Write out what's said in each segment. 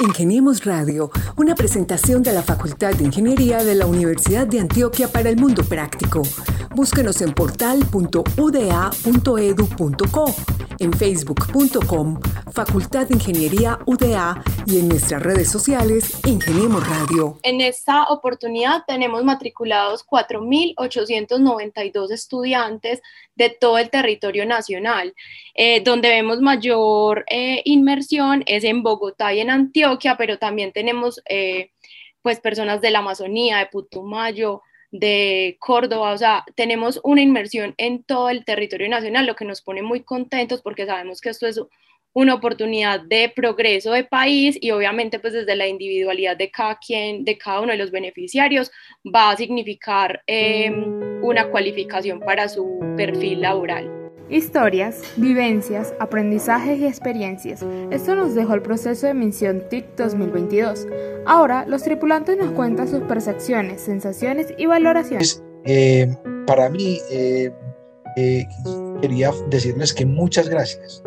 Ingeniemos Radio, una presentación de la Facultad de Ingeniería de la Universidad de Antioquia para el Mundo Práctico. Búsquenos en portal.uda.edu.co, en facebook.com, Facultad de Ingeniería UDA y en nuestras redes sociales Ingeniemos Radio. En esta oportunidad tenemos matriculados 4.892 estudiantes de todo el territorio nacional. Eh, donde vemos mayor eh, inmersión es en Bogotá y en Antioquia, pero también tenemos eh, pues personas de la Amazonía, de Putumayo, de Córdoba, o sea, tenemos una inmersión en todo el territorio nacional, lo que nos pone muy contentos porque sabemos que esto es una oportunidad de progreso de país y obviamente pues desde la individualidad de cada quien, de cada uno de los beneficiarios, va a significar em, una cualificación para su perfil laboral. Historias, vivencias, aprendizajes y experiencias. Esto nos dejó el proceso de Misión TIC 2022. Ahora, los tripulantes nos cuentan sus percepciones, sensaciones y valoraciones. Eh, para mí, eh, eh, quería decirles que muchas gracias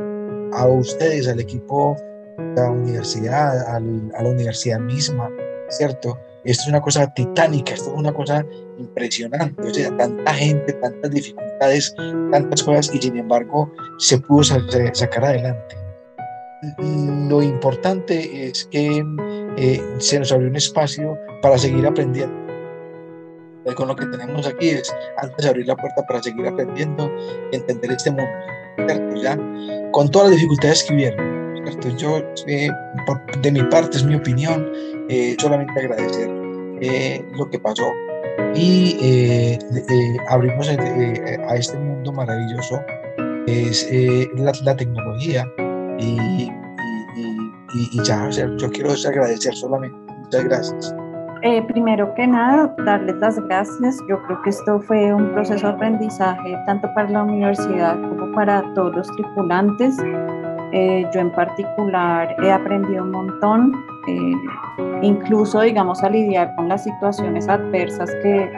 a ustedes, al equipo de la universidad, a la universidad misma, ¿cierto? Esto es una cosa titánica, esto es una cosa impresionante, o sea, tanta gente, tantas dificultades, tantas cosas, y sin embargo se pudo sacar adelante. Lo importante es que eh, se nos abrió un espacio para seguir aprendiendo. Con lo que tenemos aquí es, antes abrir la puerta para seguir aprendiendo y entender este mundo, ¿cierto? ¿Ya? con todas las dificultades que hubieron. ¿cierto? Yo, eh, de mi parte, es mi opinión, eh, solamente agradecer eh, lo que pasó y abrimos a este mundo maravilloso, es la, tecnología y, y, ya, yo quiero agradecer solamente. Muchas gracias. primero que nada, darles las gracias. Yo creo que esto fue un proceso de aprendizaje tanto para la universidad como para todos los tripulantes. Eh, yo en particular he aprendido un montón, eh, incluso digamos a lidiar con las situaciones adversas que,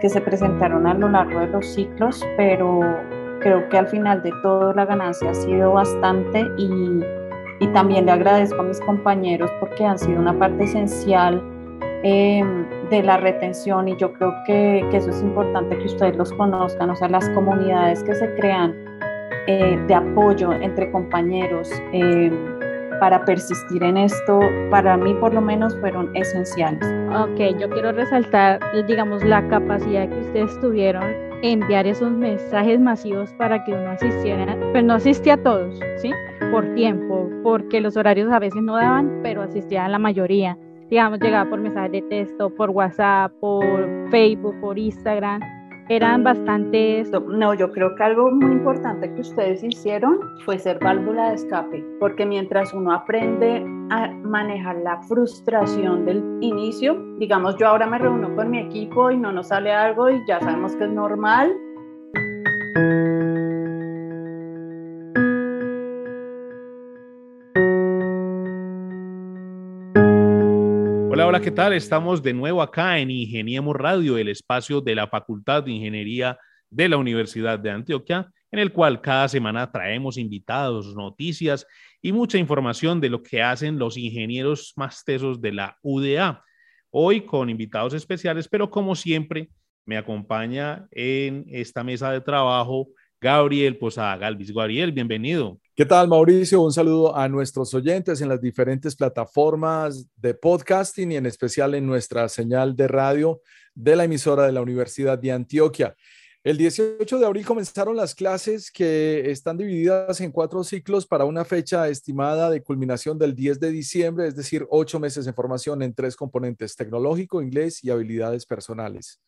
que se presentaron a lo largo de los ciclos, pero creo que al final de todo la ganancia ha sido bastante y, y también le agradezco a mis compañeros porque han sido una parte esencial eh, de la retención y yo creo que, que, eso es importante que ustedes los conozcan, o sea, las comunidades que se crean eh, de apoyo entre compañeros eh, para persistir en esto, para mí por lo menos fueron esenciales. Ok, yo quiero resaltar, digamos, la capacidad que ustedes tuvieron en enviar esos mensajes masivos para que uno asistiera, pero no asistía a todos, ¿sí? Por tiempo, porque los horarios a veces no daban, pero asistía a la mayoría. Digamos, llegaba por mensajes de texto, por WhatsApp, por Facebook, por Instagram eran bastantes... No, yo creo que algo muy importante que ustedes hicieron fue ser válvula de escape, porque mientras uno aprende a manejar la frustración del inicio, digamos, yo ahora me reúno con mi equipo y no nos sale algo y ya sabemos que es normal, ¿qué tal? Estamos de nuevo acá en Ingeniemos Radio, el espacio de la Facultad de Ingeniería de la Universidad de Antioquia, en el cual cada semana traemos invitados, noticias y mucha información de lo que hacen los ingenieros más tesos de la UDA. Hoy con invitados especiales, pero como siempre, me acompaña en esta mesa de trabajo Gabriel Posada Galvis. Gabriel, bienvenido. ¿Qué tal, Mauricio? Un saludo a nuestros oyentes en las diferentes plataformas de podcasting y en especial en nuestra señal de radio de la emisora de la Universidad de Antioquia. El 18 de abril comenzaron las clases que están divididas en cuatro ciclos para una fecha estimada de culminación del 10 de diciembre, es decir, ocho meses de formación en tres componentes, tecnológico, inglés y habilidades personales.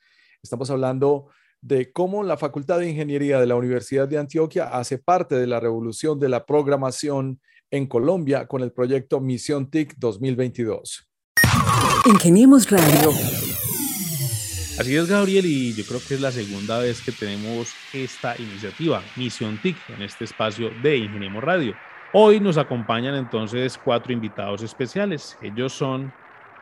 Estamos hablando de cómo la Facultad de Ingeniería de la Universidad de Antioquia hace parte de la revolución de la programación en Colombia con el proyecto Misión TIC 2022. Ingeniemos Radio. Así es, Gabriel, y yo creo que es la segunda vez que tenemos esta iniciativa, Misión TIC, en este espacio de Ingeniemos Radio. Hoy nos acompañan entonces cuatro invitados especiales. Ellos son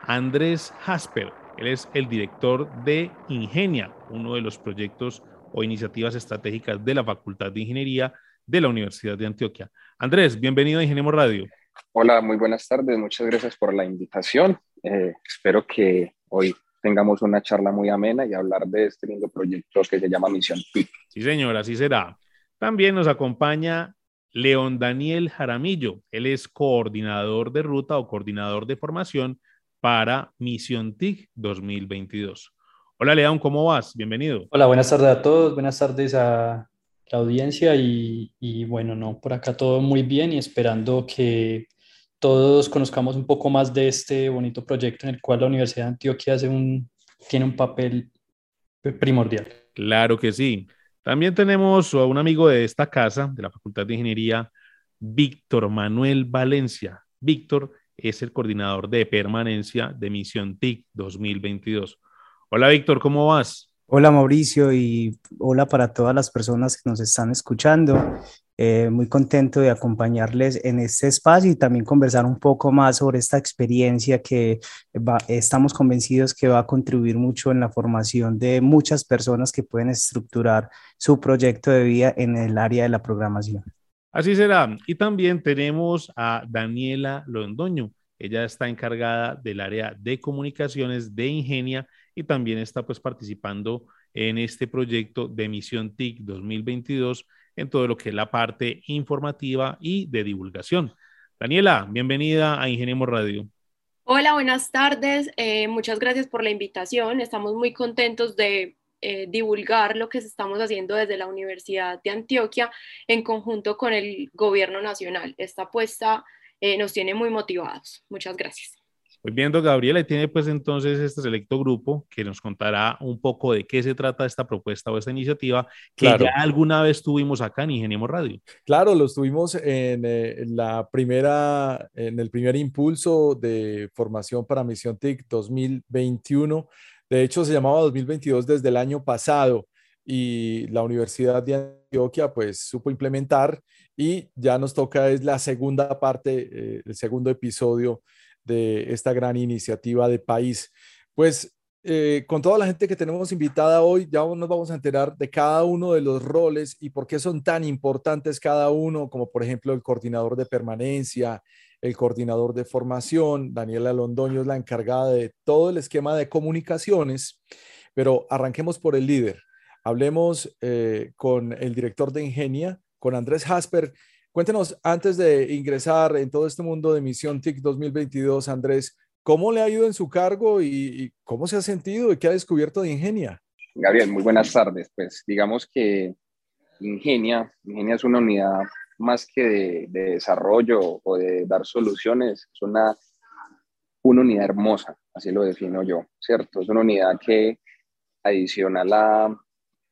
Andrés Jasper, él es el director de Ingenia, uno de los proyectos o iniciativas estratégicas de la Facultad de Ingeniería de la Universidad de Antioquia. Andrés, bienvenido a Ingeniemos Radio. Hola, muy buenas tardes. Muchas gracias por la invitación. Eh, espero que hoy tengamos una charla muy amena y hablar de este lindo proyecto que se llama Misión TIC. Sí, señor, así será. También nos acompaña León Daniel Jaramillo. Él es coordinador de ruta o coordinador de formación para Misión TIC 2022. Hola León, ¿cómo vas? Bienvenido. Hola, buenas tardes a todos, buenas tardes a la audiencia y, y bueno, no, por acá todo muy bien y esperando que todos conozcamos un poco más de este bonito proyecto en el cual la Universidad de Antioquia hace un, tiene un papel primordial. Claro que sí. También tenemos a un amigo de esta casa, de la Facultad de Ingeniería, Víctor Manuel Valencia. Víctor es el coordinador de permanencia de Misión TIC 2022. Hola Víctor, ¿cómo vas? Hola Mauricio y hola para todas las personas que nos están escuchando. Eh, muy contento de acompañarles en este espacio y también conversar un poco más sobre esta experiencia que estamos convencidos que va a contribuir mucho en la formación de muchas personas que pueden estructurar su proyecto de vida en el área de la programación. Así será. Y también tenemos a Daniela Londoño. Ella está encargada del área de comunicaciones de Ingenia y también está pues participando en este proyecto de Misión TIC 2022 en todo lo que es la parte informativa y de divulgación. Daniela, bienvenida a Ingeniemos Radio. Hola, buenas tardes. Eh, muchas gracias por la invitación. Estamos muy contentos de eh, divulgar lo que estamos haciendo desde la Universidad de Antioquia en conjunto con el Gobierno Nacional. Esta apuesta eh, nos tiene muy motivados. Muchas gracias. Pues viendo, Gabriela, tiene pues entonces este selecto grupo que nos contará un poco de qué se trata esta propuesta o esta iniciativa que ya alguna vez tuvimos acá en Ingeniemos Radio. Claro, lo tuvimos en, eh, la primera, en el primer impulso de formación para Misión TIC 2021. De hecho, se llamaba 2022 desde el año pasado y la Universidad de Antioquia pues supo implementar y ya nos toca es la segunda parte, eh, el segundo episodio de esta gran iniciativa de país. Pues eh, con toda la gente que tenemos invitada hoy, ya nos vamos a enterar de cada uno de los roles y por qué son tan importantes cada uno, como por ejemplo el coordinador de permanencia, el coordinador de formación, Daniela Londoño es la encargada de todo el esquema de comunicaciones, pero arranquemos por el líder. Hablemos eh, con el director de Ingenia, con Andrés Jasper, Cuéntenos, antes de ingresar en todo este mundo de Misión TIC 2022, Andrés, ¿cómo le ha ido en su cargo y, cómo se ha sentido y qué ha descubierto de Ingenia? Gabriel, muy buenas tardes. Pues digamos que Ingenia, Ingenia es una unidad más que de, desarrollo o de dar soluciones, es una, una unidad hermosa, así lo defino yo, ¿cierto? Es una unidad que adicional a,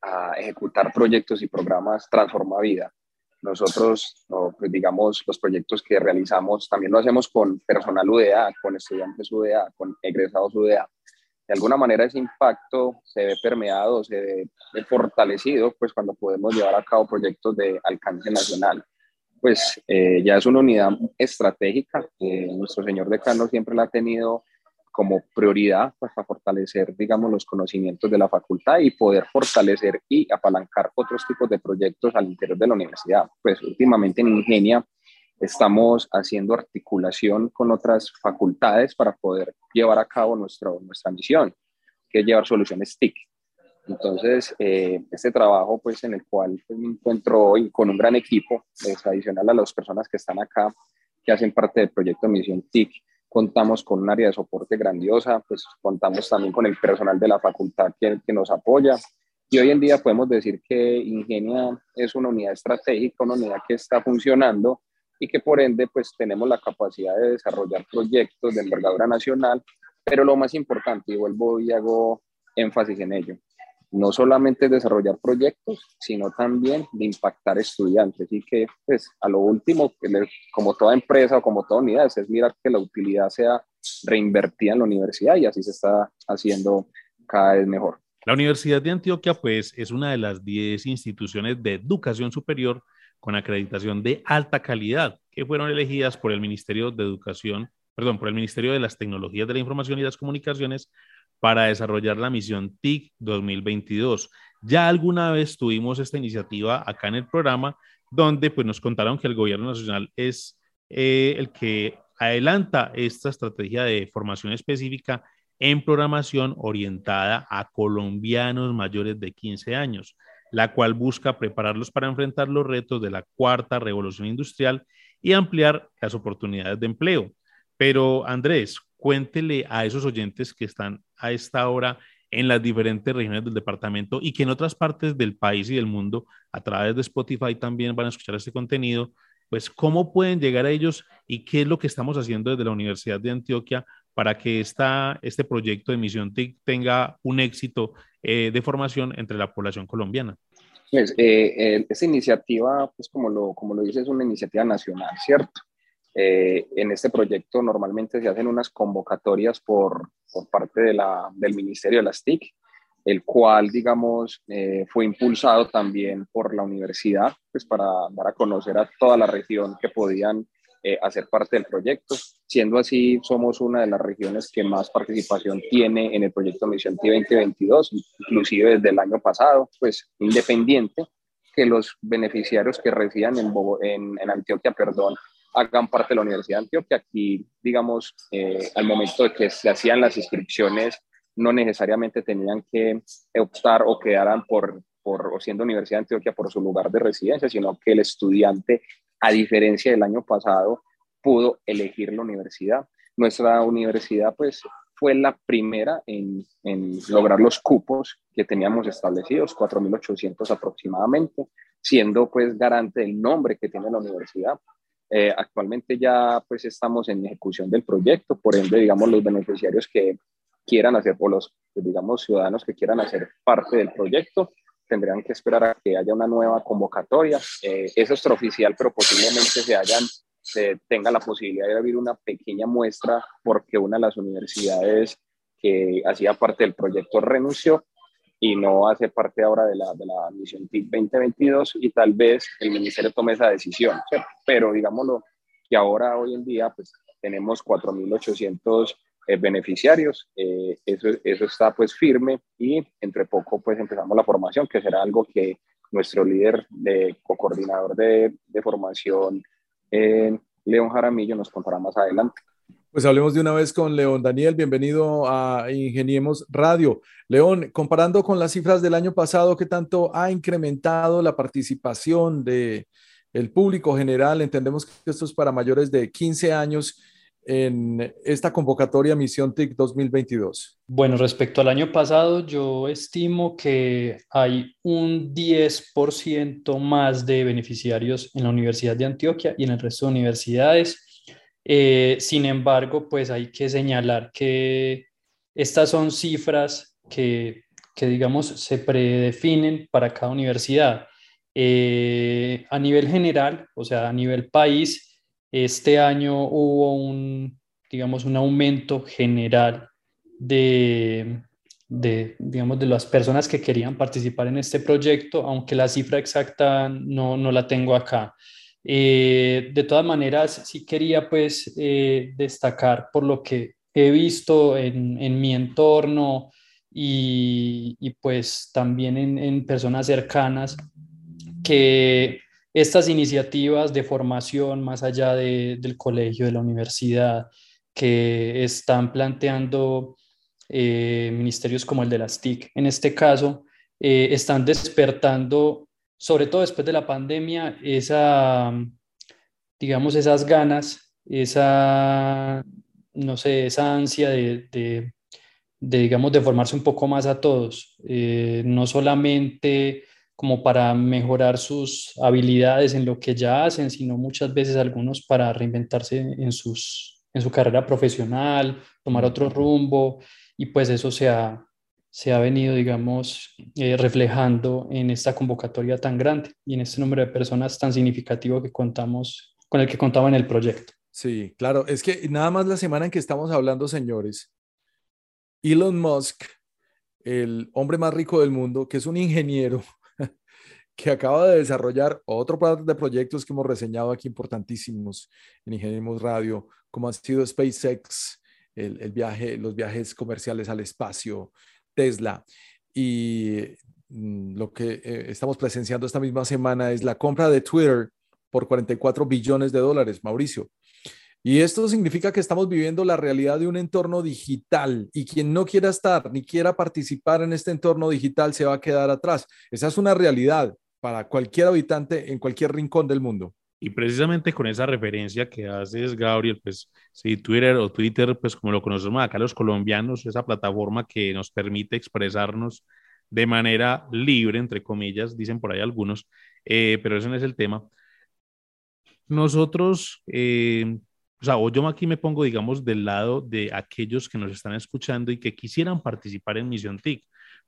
a ejecutar proyectos y programas transforma vida nosotros, pues digamos, los proyectos que realizamos también lo hacemos con personal UDA, con estudiantes UDA, con egresados UDA. De alguna manera ese impacto se ve permeado, se ve fortalecido, pues cuando podemos llevar a cabo proyectos de alcance nacional. Pues eh, ya es una unidad estratégica, que nuestro señor decano siempre la ha tenido como prioridad pues, para fortalecer, digamos, los conocimientos de la facultad y poder fortalecer y apalancar otros tipos de proyectos al interior de la universidad. Pues últimamente en Ingenia estamos haciendo articulación con otras facultades para poder llevar a cabo nuestro, nuestra misión, que es llevar soluciones TIC. Entonces, eh, este trabajo, pues, en el cual pues, me encuentro hoy con un gran equipo, es adicional a las personas que están acá, que hacen parte del proyecto Misión TIC, contamos con un área de soporte grandiosa, pues contamos también con el personal de la facultad que, que nos apoya. Y hoy en día podemos decir que Ingenia es una unidad estratégica, una unidad que está funcionando y que por ende pues tenemos la capacidad de desarrollar proyectos de envergadura nacional, pero lo más importante, y vuelvo y hago énfasis en ello, no solamente desarrollar proyectos, sino también de impactar estudiantes. Y que, pues, a lo último, como toda empresa o como toda unidad, es mirar que la utilidad sea reinvertida en la universidad y así se está haciendo cada vez mejor. La Universidad de Antioquia, pues, es una de las 10 instituciones de educación superior con acreditación de alta calidad que fueron elegidas por el Ministerio de Educación, perdón, por el Ministerio de las Tecnologías de la Información y las Comunicaciones para desarrollar la misión TIC 2022. Ya alguna vez tuvimos esta iniciativa acá en el programa donde pues nos contaron que el gobierno nacional es eh, el que adelanta esta estrategia de formación específica en programación orientada a colombianos mayores de 15 años, la cual busca prepararlos para enfrentar los retos de la cuarta revolución industrial y ampliar las oportunidades de empleo. Pero Andrés, cuéntele a esos oyentes que están a esta hora en las diferentes regiones del departamento y que en otras partes del país y del mundo, a través de Spotify también van a escuchar este contenido, pues cómo pueden llegar a ellos y qué es lo que estamos haciendo desde la Universidad de Antioquia para que esta, este proyecto de Misión TIC tenga un éxito eh, de formación entre la población colombiana. Pues, eh, esta iniciativa, pues como lo, como lo dice, es una iniciativa nacional, ¿cierto? Eh, en este proyecto normalmente se hacen unas convocatorias por, por parte de la, del Ministerio de las TIC, el cual, digamos, eh, fue impulsado también por la universidad, pues para dar a conocer a toda la región que podían eh, hacer parte del proyecto. Siendo así, somos una de las regiones que más participación tiene en el proyecto Misión T 2022, inclusive desde el año pasado, pues independiente que los beneficiarios que residan en, en, en Antioquia, perdón, hagan parte de la Universidad de Antioquia. Aquí, digamos, eh, al momento de que se hacían las inscripciones, no necesariamente tenían que optar o quedaran por, por o siendo Universidad de Antioquia por su lugar de residencia, sino que el estudiante, a diferencia del año pasado, pudo elegir la universidad. Nuestra universidad, pues, fue la primera en, en lograr los cupos que teníamos establecidos, 4.800 aproximadamente, siendo pues garante del nombre que tiene la universidad. Eh, actualmente ya pues estamos en ejecución del proyecto, por ende, digamos, los beneficiarios que quieran hacer, o los, pues, digamos, ciudadanos que quieran hacer parte del proyecto, tendrán que esperar a que haya una nueva convocatoria. Eh, eso es extraoficial, pero posiblemente se hayan, tenga la posibilidad de abrir una pequeña muestra porque una de las universidades que hacía parte del proyecto renunció y no hace parte ahora de la, de la misión TIC 2022 y tal vez el ministerio tome esa decisión, pero digámoslo que ahora hoy en día pues tenemos 4.800 eh, beneficiarios, eh, eso, eso está pues firme y entre poco pues empezamos la formación que será algo que nuestro líder de co-coordinador de, de formación, eh, León Jaramillo, nos contará más adelante. Pues hablemos de una vez con León. Daniel, bienvenido a Ingeniemos Radio. León, comparando con las cifras del año pasado, ¿qué tanto ha incrementado la participación del el público general? Entendemos que esto es para mayores de 15 años en esta convocatoria Misión TIC 2022. Bueno, respecto al año pasado, yo estimo que hay un 10% más de beneficiarios en la Universidad de Antioquia y en el resto de universidades eh, sin embargo, pues hay que señalar que estas son cifras que, que digamos, se predefinen para cada universidad. Eh, a nivel general, o sea, a nivel país, este año hubo un, digamos, un aumento general de, de, digamos, de las personas que querían participar en este proyecto, aunque la cifra exacta no, no la tengo acá. Eh, de todas maneras, sí quería pues eh, destacar por lo que he visto en, en mi entorno y, y pues también en, en, personas cercanas que estas iniciativas de formación más allá de, del colegio, de la universidad, que están planteando eh, ministerios como el de las TIC, en este caso, están despertando sobre todo después de la pandemia, esa, digamos, esas ganas, esa, no sé, esa ansia de, de, digamos, de formarse un poco más a todos, eh, no solamente como para mejorar sus habilidades en lo que ya hacen, sino muchas veces algunos para reinventarse en, sus, en su carrera profesional, tomar otro rumbo, y pues eso se ha, se ha venido, digamos, eh, reflejando en esta convocatoria tan grande y en este número de personas tan significativo que contamos, con el que contaba en el proyecto. Sí, claro, es que nada más la semana en que estamos hablando, señores, Elon Musk, el hombre más rico del mundo, que es un ingeniero que acaba de desarrollar otro par de proyectos que hemos reseñado aquí importantísimos en Ingenieros Radio, como ha sido SpaceX, el, el viaje, los viajes comerciales al espacio, Tesla. Y mm, lo que eh, estamos presenciando esta misma semana es la compra de Twitter por 44 billones de dólares, Mauricio. Y esto significa que estamos viviendo la realidad de un entorno digital y quien no quiera estar ni quiera participar en este entorno digital se va a quedar atrás. Esa es una realidad para cualquier habitante en cualquier rincón del mundo. Y precisamente con esa referencia que haces, Gabriel, pues sí, Twitter o Twitter, pues como lo conocemos acá los colombianos, esa plataforma que nos permite expresarnos de manera libre, entre comillas, dicen por ahí algunos, eh, pero ese no es el tema. Nosotros, eh, o sea, yo aquí me pongo, digamos, del lado de aquellos que nos están escuchando y que quisieran participar en Misión TIC.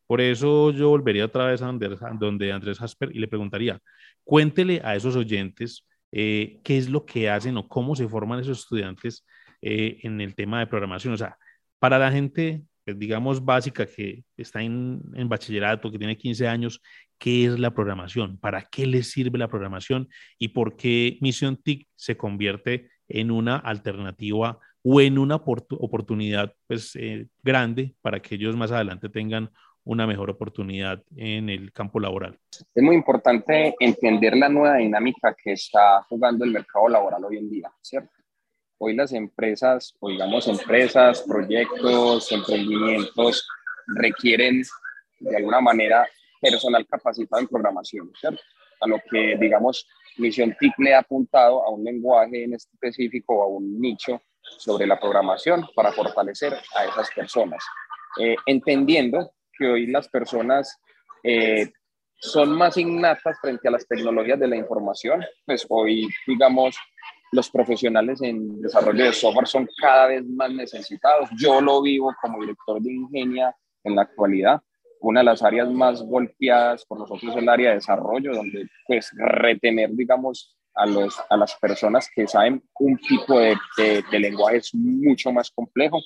Por eso yo volvería otra vez a donde Andrés Hasper y le preguntaría, cuéntele a esos oyentes eh, qué es lo que hacen o cómo se forman esos estudiantes eh, en el tema de programación. O sea, para la gente, pues, digamos, básica que está en, en, bachillerato, que tiene 15 años, ¿qué es la programación? ¿Para qué les sirve la programación? ¿Y por qué Misión TIC se convierte en una alternativa o en una oportunidad pues, eh, grande para que ellos más adelante tengan una mejor oportunidad en el campo laboral. Es muy importante entender la nueva dinámica que está jugando el mercado laboral hoy en día, ¿cierto? Hoy las empresas, o digamos empresas, proyectos, emprendimientos requieren de alguna manera personal capacitado en programación, ¿cierto? A lo que, digamos, Misión TIC le ha apuntado a un lenguaje en específico o a un nicho sobre la programación para fortalecer a esas personas, eh, entendiendo que hoy las personas eh, son más innatas frente a las tecnologías de la información, pues hoy, digamos, los profesionales en desarrollo de software son cada vez más necesitados. Yo lo vivo como director de Ingenia en la actualidad. Una de las áreas más golpeadas por nosotros es el área de desarrollo, donde pues retener, digamos, a, los, a las personas que saben un tipo de, de lenguaje es mucho más complejo.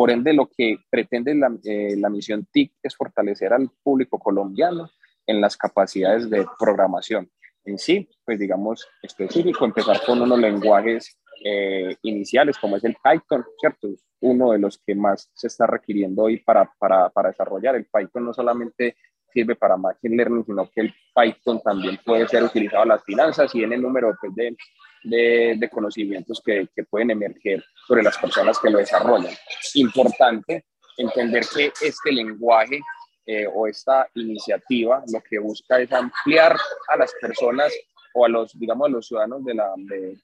Por ende, lo que pretende la, eh, la, misión TIC es fortalecer al público colombiano en las capacidades de programación. En sí, pues digamos específico, empezar con unos lenguajes eh, iniciales como es el Python, ¿cierto? Uno de los que más se está requiriendo hoy para, para, para desarrollar. El Python no solamente sirve para Machine Learning, sino que el Python también puede ser utilizado en las finanzas y en el número pues, de, de, de, conocimientos que, que, pueden emerger sobre las personas que lo desarrollan. Importante entender que este lenguaje eh, o esta iniciativa lo que busca es ampliar a las personas o a los, digamos, a los ciudadanos de la, de,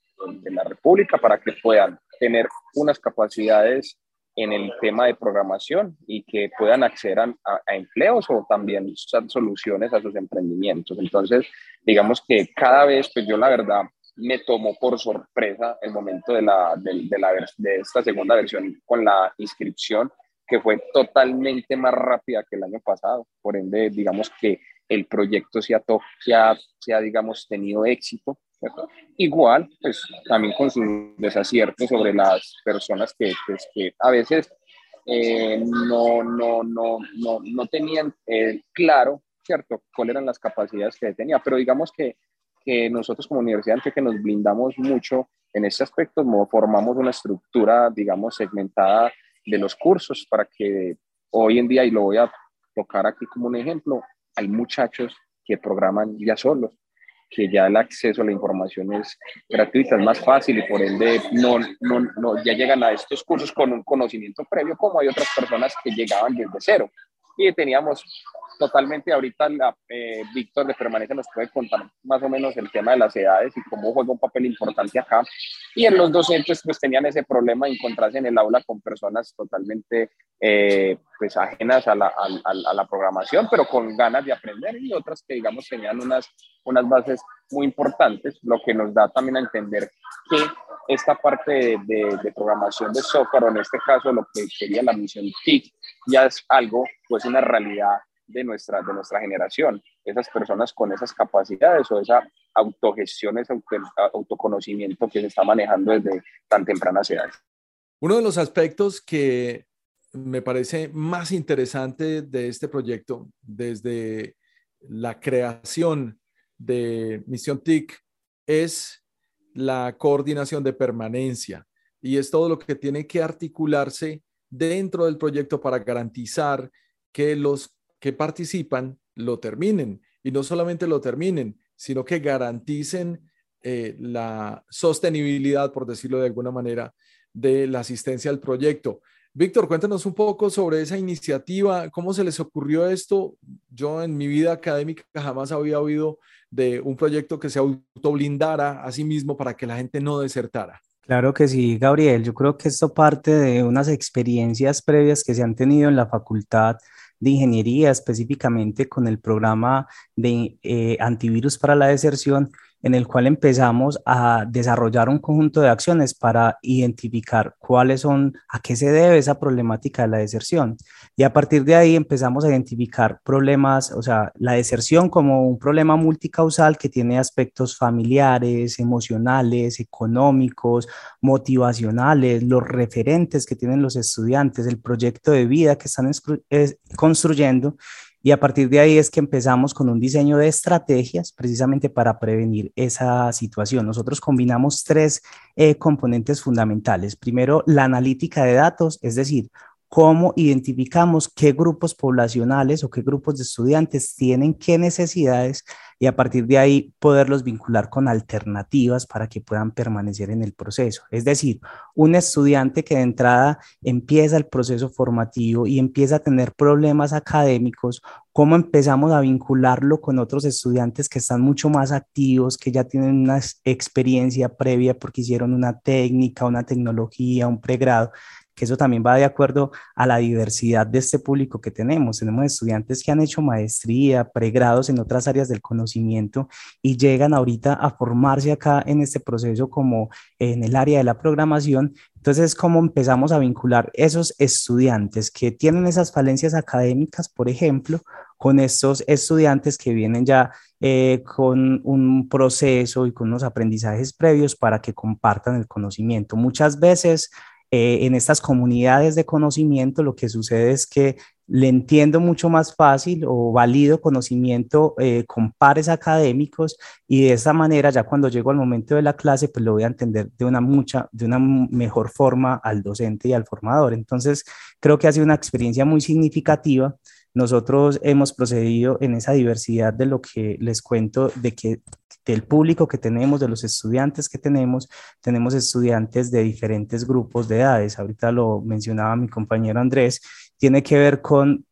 de la República para que puedan tener unas capacidades en el tema de programación y que puedan acceder a, a, empleos o también soluciones a sus emprendimientos. Entonces, digamos que cada vez, pues yo la verdad me tomó por sorpresa el momento de, la, de, la, de esta segunda versión con la inscripción, que fue totalmente más rápida que el año pasado. Por ende, digamos que el proyecto se ha, se ha, se ha digamos, tenido éxito Igual, pues también con sus desaciertos sobre las personas que, pues, que a veces eh, no, no, no, no, no tenían eh, claro, ¿cierto?, cuáles eran las capacidades que tenía. Pero digamos que, que nosotros como universidad, que nos blindamos mucho en ese aspecto, formamos una estructura, digamos, segmentada de los cursos para que hoy en día, y lo voy a tocar aquí como un ejemplo, hay muchachos que programan ya solos que ya el acceso a la información es gratuita, es más fácil y por ende no, no, no, ya llegan a estos cursos con un conocimiento previo como hay otras personas que llegaban desde cero. Y teníamos totalmente ahorita la, eh, Víctor de Permanente nos puede contar más o menos el tema de las edades y cómo juega un papel importante acá. Y en los docentes pues tenían ese problema de encontrarse en el aula con personas totalmente eh, pues ajenas a la, a, la, programación, pero con ganas de aprender y otras que digamos tenían unas, unas bases muy importantes, lo que nos da también a entender que esta parte de, de, de programación de software, o en este caso lo que sería la misión TIC, ya es algo, pues una realidad de nuestra, de nuestra generación, esas personas con esas capacidades o esa autogestión, ese auto, autoconocimiento que se está manejando desde tan tempranas edades. Uno de los aspectos que me parece más interesante de este proyecto, desde la creación de Misión TIC, es la coordinación de permanencia y es todo lo que tiene que articularse dentro del proyecto para garantizar que los que participan lo terminen y no solamente lo terminen, sino que garanticen eh, la sostenibilidad, por decirlo de alguna manera, de la asistencia al proyecto. Víctor, cuéntanos un poco sobre esa iniciativa, cómo se les ocurrió esto. Yo en mi vida académica jamás había oído de un proyecto que se autoblindara a sí mismo para que la gente no desertara. Claro que sí, Gabriel. Yo creo que esto parte de unas experiencias previas que se han tenido en la facultad de ingeniería, específicamente con el programa de eh, antivirus para la deserción, en el cual empezamos a desarrollar un conjunto de acciones para identificar cuáles son, a qué se debe esa problemática de la deserción. Y a partir de ahí empezamos a identificar problemas, o sea, la deserción como un problema multicausal que tiene aspectos familiares, emocionales, económicos, motivacionales, los referentes que tienen los estudiantes, el proyecto de vida que están construyendo y a partir de ahí es que empezamos con un diseño de estrategias precisamente para prevenir esa situación. Nosotros combinamos tres eh, componentes fundamentales. Primero, la analítica de datos, es decir, cómo identificamos qué grupos poblacionales o qué grupos de estudiantes tienen qué necesidades y a partir de ahí poderlos vincular con alternativas para que puedan permanecer en el proceso. Es decir, un estudiante que de entrada empieza el proceso formativo y empieza a tener problemas académicos, cómo empezamos a vincularlo con otros estudiantes que están mucho más activos, que ya tienen una experiencia previa porque hicieron una técnica, una tecnología, un pregrado que eso también va de acuerdo a la diversidad de este público que tenemos. Tenemos estudiantes que han hecho maestría, pregrados en otras áreas del conocimiento y llegan ahorita a formarse acá en este proceso como en el área de la programación. Entonces, ¿cómo empezamos a vincular esos estudiantes que tienen esas falencias académicas, por ejemplo, con estos estudiantes que vienen ya eh, con un proceso y con unos aprendizajes previos para que compartan el conocimiento? Muchas veces eh, en estas comunidades de conocimiento lo que sucede es que le entiendo mucho más fácil o valido conocimiento eh, con pares académicos y de esa manera ya cuando llego al momento de la clase pues lo voy a entender de una mucha de una mejor forma al docente y al formador. Entonces creo que ha sido una experiencia muy significativa nosotros hemos procedido en esa diversidad de lo que les cuento, de que del público que tenemos, de los estudiantes que tenemos, tenemos estudiantes de diferentes grupos de edades. Ahorita lo mencionaba mi compañero Andrés, tiene que ver con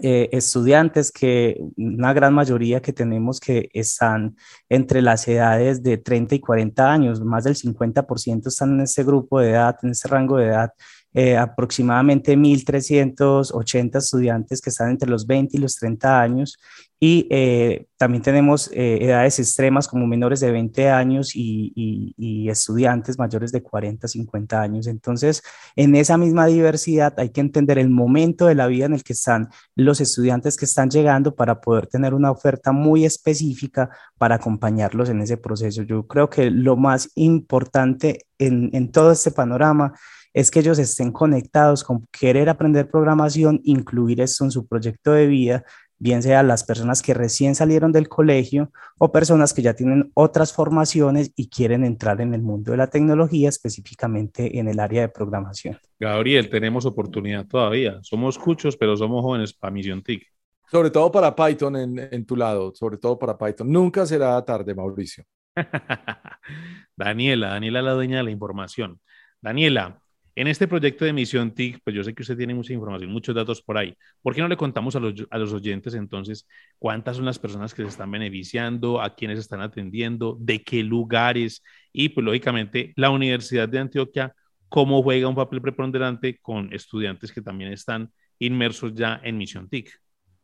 eh, estudiantes que una gran mayoría que tenemos que están entre las edades de 30 y 40 años, más del 50% están en ese grupo de edad, en ese rango de edad eh, aproximadamente 1.380 estudiantes que están entre los 20 y los 30 años y eh, también tenemos eh, edades extremas como menores de 20 años y, y, estudiantes mayores de 40, 50 años. Entonces, en esa misma diversidad hay que entender el momento de la vida en el que están los estudiantes que están llegando para poder tener una oferta muy específica para acompañarlos en ese proceso. Yo creo que lo más importante en, en todo este panorama es que ellos estén conectados con querer aprender programación, incluir esto en su proyecto de vida, bien sea las personas que recién salieron del colegio o personas que ya tienen otras formaciones y quieren entrar en el mundo de la tecnología, específicamente en el área de programación. Gabriel, tenemos oportunidad todavía. Somos cuchos, pero somos jóvenes para Misión TIC. Sobre todo para Python en, en tu lado, sobre todo para Python. Nunca será tarde, Mauricio. Daniela, Daniela la dueña de la información. Daniela, en este proyecto de Misión TIC, pues yo sé que usted tiene mucha información, muchos datos por ahí. ¿Por qué no le contamos a los, oyentes entonces cuántas son las personas que se están beneficiando, a quiénes están atendiendo, de qué lugares y pues lógicamente la Universidad de Antioquia, cómo juega un papel preponderante con estudiantes que también están inmersos ya en Misión TIC?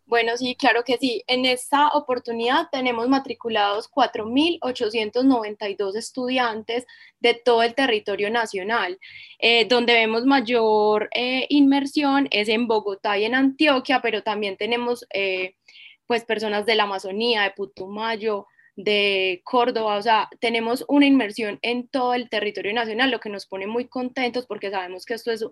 Bueno, sí, claro que sí. En esta oportunidad tenemos matriculados 4.892 estudiantes de todo el territorio nacional. Eh, donde vemos mayor eh, inmersión es en Bogotá y en Antioquia, pero también tenemos eh, pues personas de la Amazonía, de Putumayo, de Córdoba, o sea, tenemos una inmersión en todo el territorio nacional, lo que nos pone muy contentos porque sabemos que esto es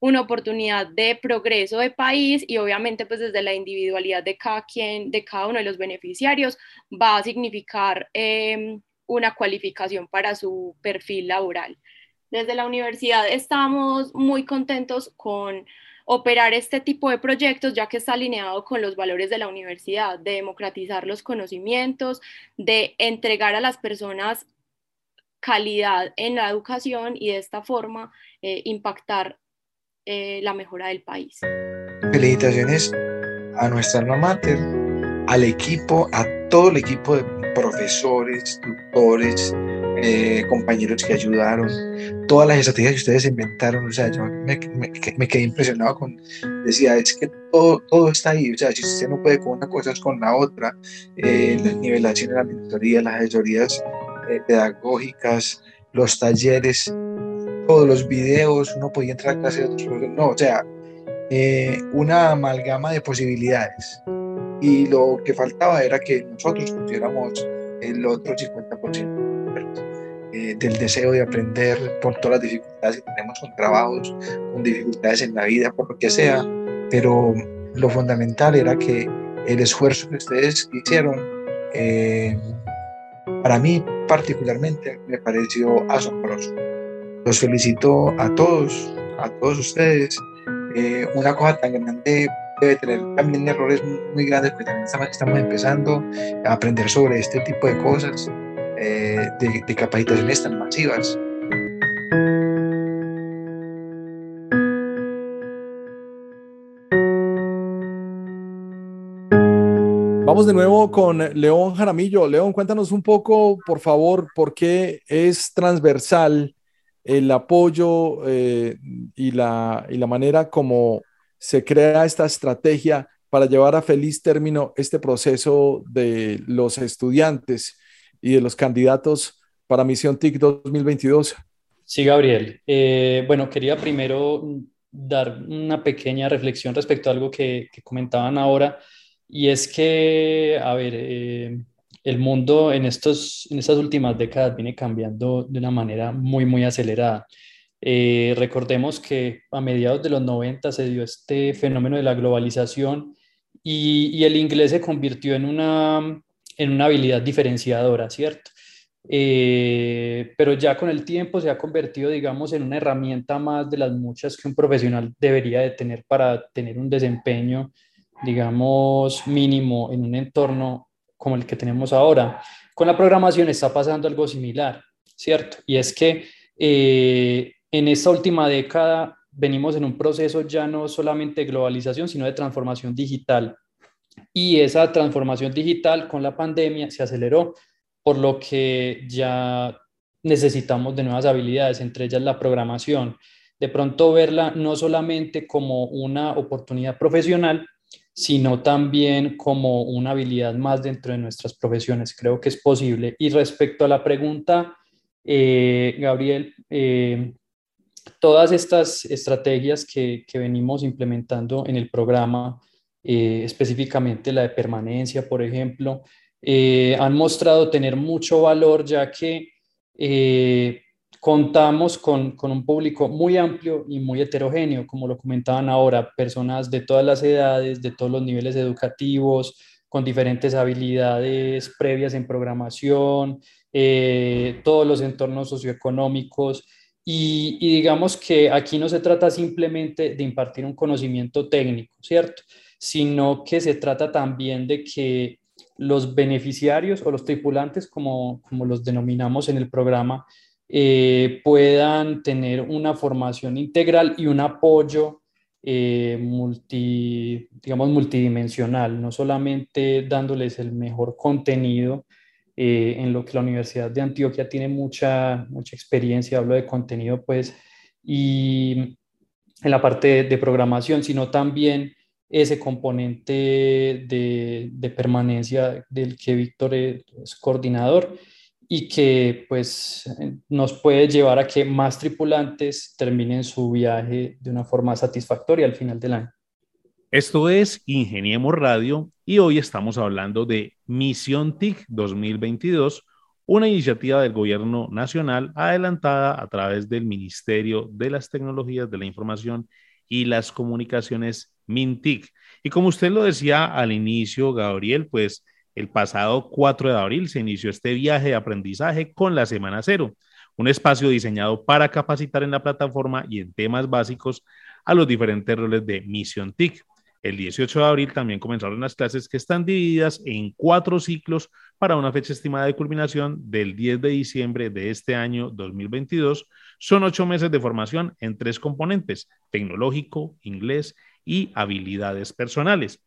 una oportunidad de progreso de país y obviamente pues desde la individualidad de cada quien, de cada uno de los beneficiarios, va a significar em, una cualificación para su perfil laboral. Desde la universidad estamos muy contentos con operar este tipo de proyectos ya que está alineado con los valores de la universidad, de democratizar los conocimientos, de entregar a las personas calidad en la educación y de esta forma impactar la mejora del país. Felicitaciones a nuestra alma mater, al equipo, a todo el equipo de profesores, tutores, eh, compañeros que ayudaron, todas las estrategias que ustedes inventaron, o sea, yo me, quedé impresionado con, decía, es que todo, todo está ahí, o sea, si usted no puede con una cosa es con la otra, eh, la nivelación de la mentoría, las asesorías eh, pedagógicas, los talleres, todos los videos, uno podía entrar a clase de otros profesores, no, o sea, una amalgama de posibilidades. Y lo que faltaba era que nosotros pusiéramos el otro 50%. Eh, del deseo de aprender por todas las dificultades que tenemos con trabajos, con dificultades en la vida, por lo que sea, pero lo fundamental era que el esfuerzo que ustedes hicieron, eh, para mí particularmente, me pareció asombroso. Los felicito a todos, a todos ustedes. Eh, una cosa tan grande debe tener también errores muy grandes, porque también estamos empezando a aprender sobre este tipo de cosas. Eh, de, capacitaciones tan masivas. Vamos de nuevo con León Jaramillo. León, cuéntanos un poco, por favor, por qué es transversal el apoyo eh, y, la, y la manera como se crea esta estrategia para llevar a feliz término este proceso de los estudiantes y de los candidatos para Misión TIC 2022. Sí, Gabriel. Eh, bueno, quería primero dar una pequeña reflexión respecto a algo que, comentaban ahora, y es que, a ver, eh, el mundo en, estos, en estas últimas décadas viene cambiando de una manera muy, muy acelerada. Eh, recordemos que a mediados de los 90 se dio este fenómeno de la globalización y, el inglés se convirtió en una en una habilidad diferenciadora, ¿cierto? Eh, pero ya con el tiempo se ha convertido, digamos, en una herramienta más de las muchas que un profesional debería de tener para tener un desempeño, digamos, mínimo en un entorno como el que tenemos ahora. Con la programación está pasando algo similar, ¿cierto? Y es que eh, en esta última década venimos en un proceso ya no solamente de globalización, sino de transformación digital y esa transformación digital con la pandemia se aceleró, por lo que ya necesitamos de nuevas habilidades, entre ellas la programación. De pronto verla no solamente como una oportunidad profesional, sino también como una habilidad más dentro de nuestras profesiones. Creo que es posible. Y respecto a la pregunta, eh, Gabriel, eh, todas estas estrategias que, que venimos implementando en el programa, eh, específicamente la de permanencia, por ejemplo, han mostrado tener mucho valor ya que contamos con, con, un público muy amplio y muy heterogéneo, como lo comentaban ahora, personas de todas las edades, de todos los niveles educativos, con diferentes habilidades previas en programación, todos los entornos socioeconómicos. Y, y digamos que aquí no se trata simplemente de impartir un conocimiento técnico, ¿cierto? sino que se trata también de que los beneficiarios o los tripulantes, como, como los denominamos en el programa, eh, puedan tener una formación integral y un apoyo eh, multi, digamos, multidimensional, no solamente dándoles el mejor contenido, eh, en lo que la Universidad de Antioquia tiene mucha, mucha experiencia, hablo de contenido, pues, y en la parte de programación, sino también ese componente de, permanencia del que Víctor es coordinador y que pues nos puede llevar a que más tripulantes terminen su viaje de una forma satisfactoria al final del año. Esto es Ingeniemos Radio y hoy estamos hablando de Misión TIC 2022, una iniciativa del Gobierno Nacional adelantada a través del Ministerio de las Tecnologías de la Información y las Comunicaciones Mintic. Y como usted lo decía al inicio, Gabriel, pues el pasado 4 de abril se inició este viaje de aprendizaje con la Semana Cero, un espacio diseñado para capacitar en la plataforma y en temas básicos a los diferentes roles de Mission TIC. El 18 de abril también comenzaron las clases que están divididas en cuatro ciclos para una fecha estimada de culminación del 10 de diciembre de este año 2022. Son ocho meses de formación en tres componentes, tecnológico, inglés y habilidades personales.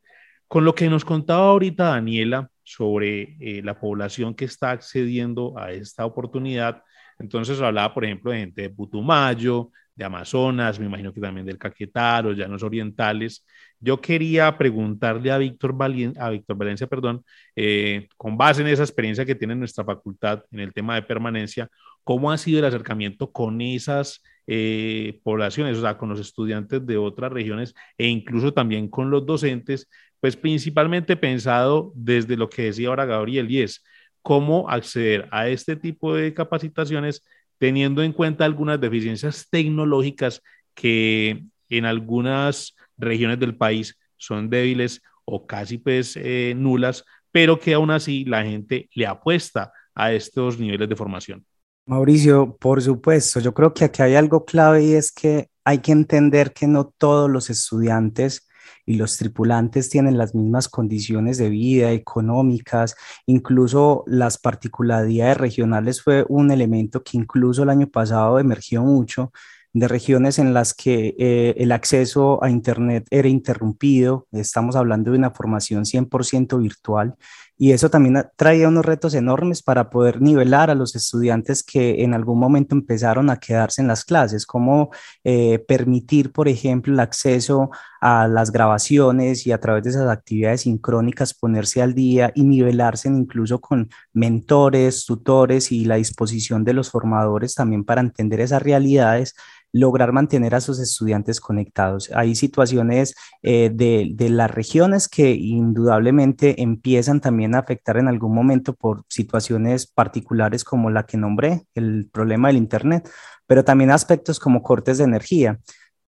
Con lo que nos contaba ahorita Daniela sobre eh, la población que está accediendo a esta oportunidad, entonces hablaba, por ejemplo, de gente de Putumayo, de Amazonas, me imagino que también del Caquetá, los llanos orientales. Yo quería preguntarle a Víctor, a Víctor Valencia, perdón, eh, con base en esa experiencia que tiene nuestra facultad en el tema de permanencia, ¿cómo ha sido el acercamiento con esas eh, poblaciones, o sea, con los estudiantes de otras regiones e incluso también con los docentes? Pues principalmente pensado desde lo que decía ahora Gabriel y es cómo acceder a este tipo de capacitaciones teniendo en cuenta algunas deficiencias tecnológicas que en algunas regiones del país son débiles o casi pues eh, nulas, pero que aún así la gente le apuesta a estos niveles de formación. Mauricio, por supuesto, yo creo que aquí hay algo clave y es que hay que entender que no todos los estudiantes y los tripulantes tienen las mismas condiciones de vida, económicas, incluso las particularidades regionales fue un elemento que incluso el año pasado emergió mucho de regiones en las que eh, el acceso a Internet era interrumpido, estamos hablando de una formación 100% virtual, y eso también traía unos retos enormes para poder nivelar a los estudiantes que en algún momento empezaron a quedarse en las clases, como eh, permitir, por ejemplo, el acceso a las grabaciones y a través de esas actividades sincrónicas ponerse al día y nivelarse incluso con mentores, tutores y la disposición de los formadores también para entender esas realidades lograr mantener a sus estudiantes conectados. Hay situaciones eh, de, de, las regiones que indudablemente empiezan también a afectar en algún momento por situaciones particulares como la que nombré, el problema del Internet, pero también aspectos como cortes de energía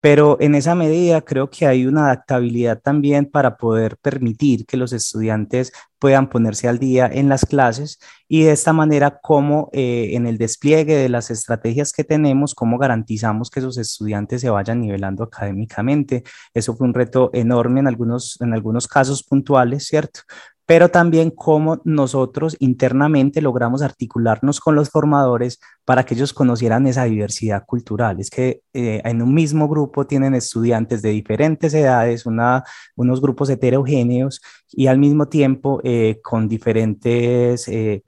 pero en esa medida creo que hay una adaptabilidad también para poder permitir que los estudiantes puedan ponerse al día en las clases y de esta manera como eh, en el despliegue de las estrategias que tenemos, cómo garantizamos que esos estudiantes se vayan nivelando académicamente. Eso fue un reto enorme en algunos, en algunos casos puntuales, ¿cierto? Pero también cómo nosotros internamente logramos articularnos con los formadores para que ellos conocieran esa diversidad cultural. Es que eh, en un mismo grupo tienen estudiantes de diferentes edades, una, unos grupos heterogéneos y al mismo tiempo eh, con diferentes eh,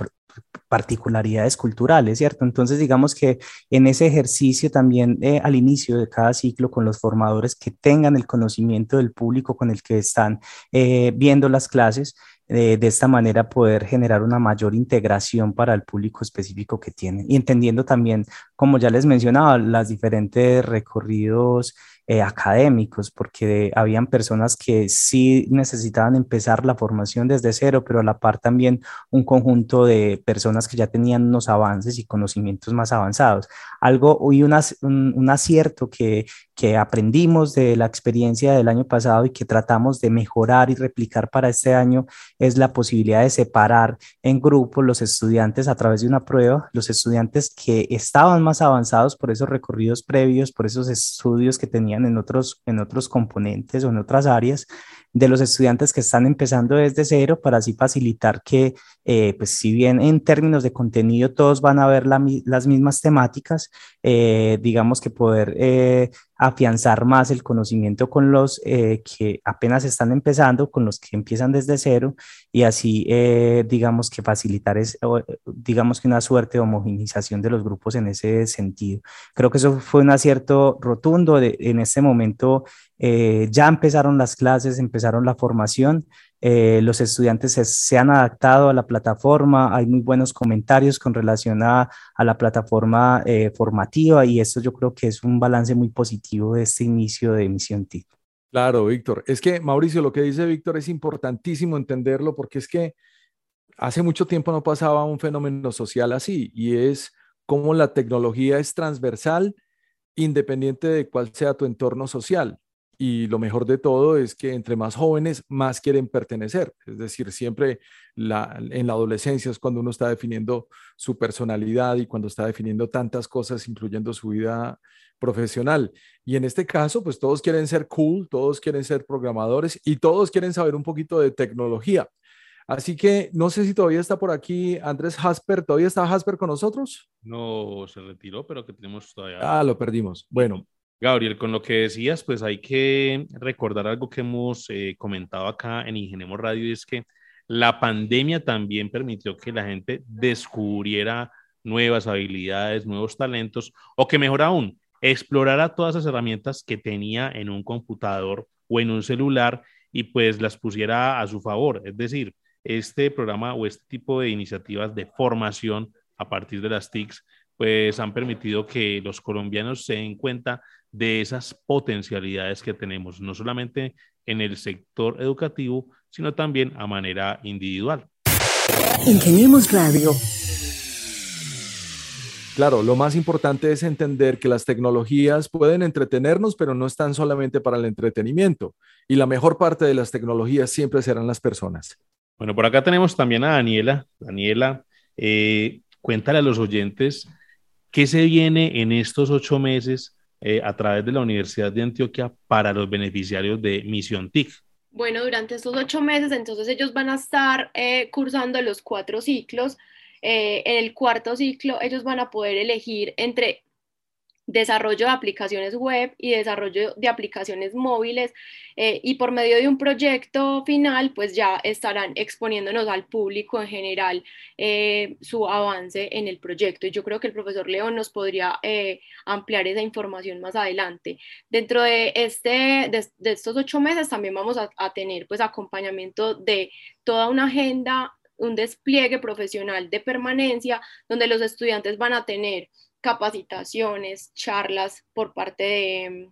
particularidades culturales, ¿cierto? Entonces, digamos que en ese ejercicio también al inicio de cada ciclo con los formadores que tengan el conocimiento del público con el que están viendo las clases, de, esta manera poder generar una mayor integración para el público específico que tienen y entendiendo también, como ya les mencionaba, las diferentes recorridos eh, académicos, porque habían personas que sí necesitaban empezar la formación desde cero, pero a la par también un conjunto de personas que ya tenían unos avances y conocimientos más avanzados. Algo y un acierto que, que aprendimos de la experiencia del año pasado y que tratamos de mejorar y replicar para este año es la posibilidad de separar en grupo los estudiantes a través de una prueba, los estudiantes que estaban más avanzados por esos recorridos previos, por esos estudios que tenían en otros, en otros componentes o en otras áreas de los estudiantes que están empezando desde cero para así facilitar que, eh, pues si bien en términos de contenido todos van a ver las mismas temáticas, eh, digamos que poder eh, afianzar más el conocimiento con los que apenas están empezando, con los que empiezan desde cero y así, digamos que facilitar, es, digamos que una suerte de homogenización de los grupos en ese sentido. Creo que eso fue un acierto rotundo. De, en este momento eh, ya empezaron las clases, empezaron la formación, eh, los estudiantes se, han adaptado a la plataforma, hay muy buenos comentarios con relación a, la plataforma eh, formativa y esto yo creo que es un balance muy positivo de este inicio de Misión TIC. Claro, Víctor. Es que, Mauricio, lo que dice Víctor es importantísimo entenderlo porque es que hace mucho tiempo no pasaba un fenómeno social así y es cómo la tecnología es transversal independiente de cuál sea tu entorno social y lo mejor de todo es que entre más jóvenes, más quieren pertenecer. Es decir, siempre la, en la adolescencia es cuando uno está definiendo su personalidad y cuando está definiendo tantas cosas, incluyendo su vida profesional. Y en este caso, pues todos quieren ser cool, todos quieren ser programadores y todos quieren saber un poquito de tecnología. Así que no sé si todavía está por aquí Andrés Hasper. ¿Todavía está Hasper con nosotros? No, se retiró, pero que tenemos todavía. Ah, lo perdimos. Bueno, Gabriel, con lo que decías, pues hay que recordar algo que hemos eh, comentado acá en Ingeniemos Radio y es que la pandemia también permitió que la gente descubriera nuevas habilidades, nuevos talentos o que mejor aún, explorara todas esas herramientas que tenía en un computador o en un celular y pues las pusiera a su favor. Es decir, este programa o este tipo de iniciativas de formación a partir de las TICs pues han permitido que los colombianos se den cuenta de esas potencialidades que tenemos, no solamente en el sector educativo, sino también a manera individual. Ingeniemos Radio. Claro, lo más importante es entender que las tecnologías pueden entretenernos, pero no están solamente para el entretenimiento. Y la mejor parte de las tecnologías siempre serán las personas. Bueno, por acá tenemos también a Daniela. Daniela, eh, cuéntale a los oyentes qué se viene en estos ocho meses eh, a través de la Universidad de Antioquia para los beneficiarios de Misión TIC? Bueno, durante estos ocho meses, entonces ellos van a estar eh, cursando los cuatro ciclos. Eh, en el cuarto ciclo, ellos van a poder elegir entre desarrollo de aplicaciones web y desarrollo de aplicaciones móviles eh, y por medio de un proyecto final pues ya estarán exponiéndonos al público en general eh, su avance en el proyecto y yo creo que el profesor León nos podría eh, ampliar esa información más adelante. Dentro de, este, de, estos ocho meses también vamos a, a tener pues acompañamiento de toda una agenda un despliegue profesional de permanencia donde los estudiantes van a tener capacitaciones, charlas por parte de,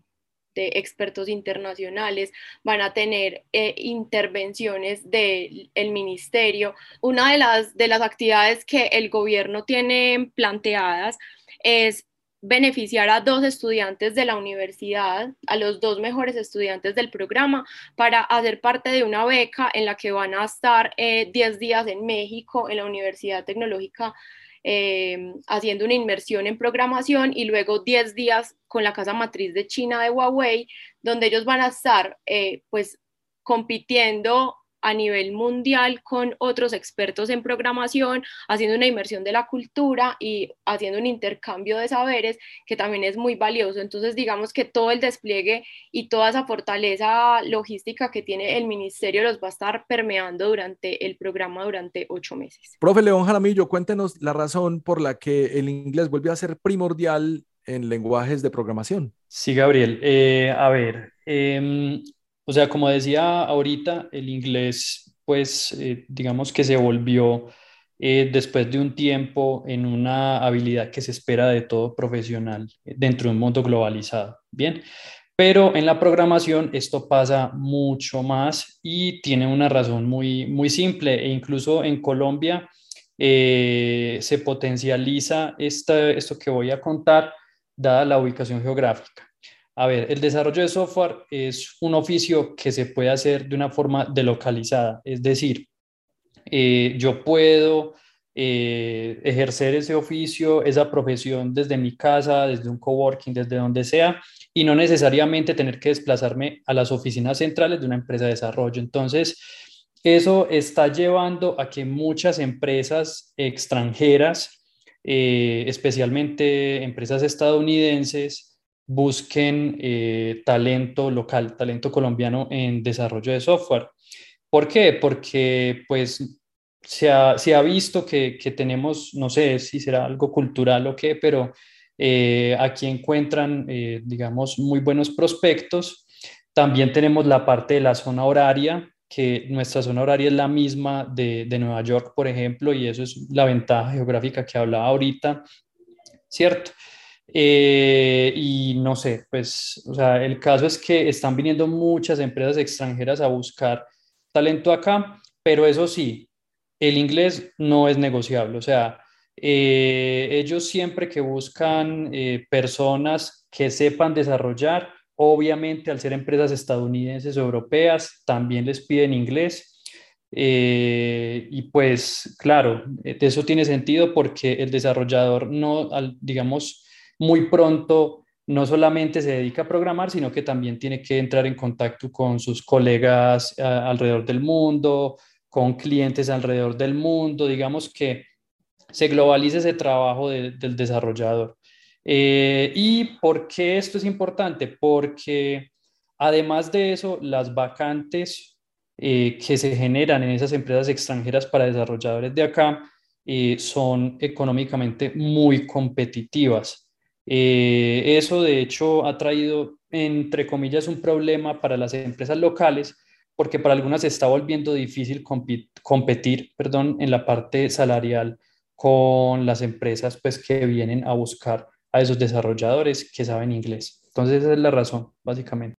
expertos internacionales, van a tener eh, intervenciones del ministerio. Una de las, de las actividades que el gobierno tiene planteadas es beneficiar a dos estudiantes de la universidad, a los dos mejores estudiantes del programa, para hacer parte de una beca en la que van a estar 10 eh, días en México, en la Universidad Tecnológica Em, haciendo una inmersión en programación y luego 10 días con la casa matriz de China de Huawei, donde ellos van a estar eh, pues compitiendo a nivel mundial con otros expertos en programación, haciendo una inmersión de la cultura y haciendo un intercambio de saberes que también es muy valioso. Entonces, digamos que todo el despliegue y toda esa fortaleza logística que tiene el ministerio los va a estar permeando durante el programa durante ocho meses. Profe León Jaramillo, cuéntenos la razón por la que el inglés vuelve a ser primordial en lenguajes de programación. Sí, Gabriel. Eh, a ver, em, o sea, como decía ahorita, el inglés, pues, eh, digamos que se volvió eh, después de un tiempo en una habilidad que se espera de todo profesional dentro de un mundo globalizado. Bien, pero en la programación esto pasa mucho más y tiene una razón muy, muy simple e incluso en Colombia eh, se potencializa esta, esto que voy a contar dada la ubicación geográfica. A ver, el desarrollo de software es un oficio que se puede hacer de una forma delocalizada, es decir, eh, yo puedo eh, ejercer ese oficio, esa profesión desde mi casa, desde un coworking, desde donde sea, y no necesariamente tener que desplazarme a las oficinas centrales de una empresa de desarrollo. Entonces, eso está llevando a que muchas empresas extranjeras, eh, especialmente empresas estadounidenses, busquen eh, talento local, talento colombiano en desarrollo de software. ¿Por qué? Porque pues se ha, se ha visto que, tenemos, no sé si será algo cultural o qué, pero eh, aquí encuentran, eh, digamos, muy buenos prospectos. También tenemos la parte de la zona horaria, que nuestra zona horaria es la misma de, de Nueva York, por ejemplo, y eso es la ventaja geográfica que hablaba ahorita, ¿cierto? Eh, y no sé, pues, o sea, el caso es que están viniendo muchas empresas extranjeras a buscar talento acá, pero eso sí, el inglés no es negociable, o sea, eh, ellos siempre que buscan eh, personas que sepan desarrollar, Obviamente, al ser empresas estadounidenses o europeas, también les piden inglés. Eh, y pues, claro, eso tiene sentido porque el desarrollador no, digamos, muy pronto no solamente se dedica a programar, sino que también tiene que entrar en contacto con sus colegas alrededor del mundo, con clientes alrededor del mundo, digamos que se globaliza ese trabajo del desarrollador. Eh, ¿Y por qué esto es importante? Porque además de eso, las vacantes eh, que se generan en esas empresas extranjeras para desarrolladores de acá eh, son económicamente muy competitivas. Eso de hecho ha traído, entre comillas, un problema para las empresas locales porque para algunas se está volviendo difícil competir perdón, en la parte salarial con las empresas pues, que vienen a buscar a esos desarrolladores que saben inglés. Entonces esa es la razón, básicamente.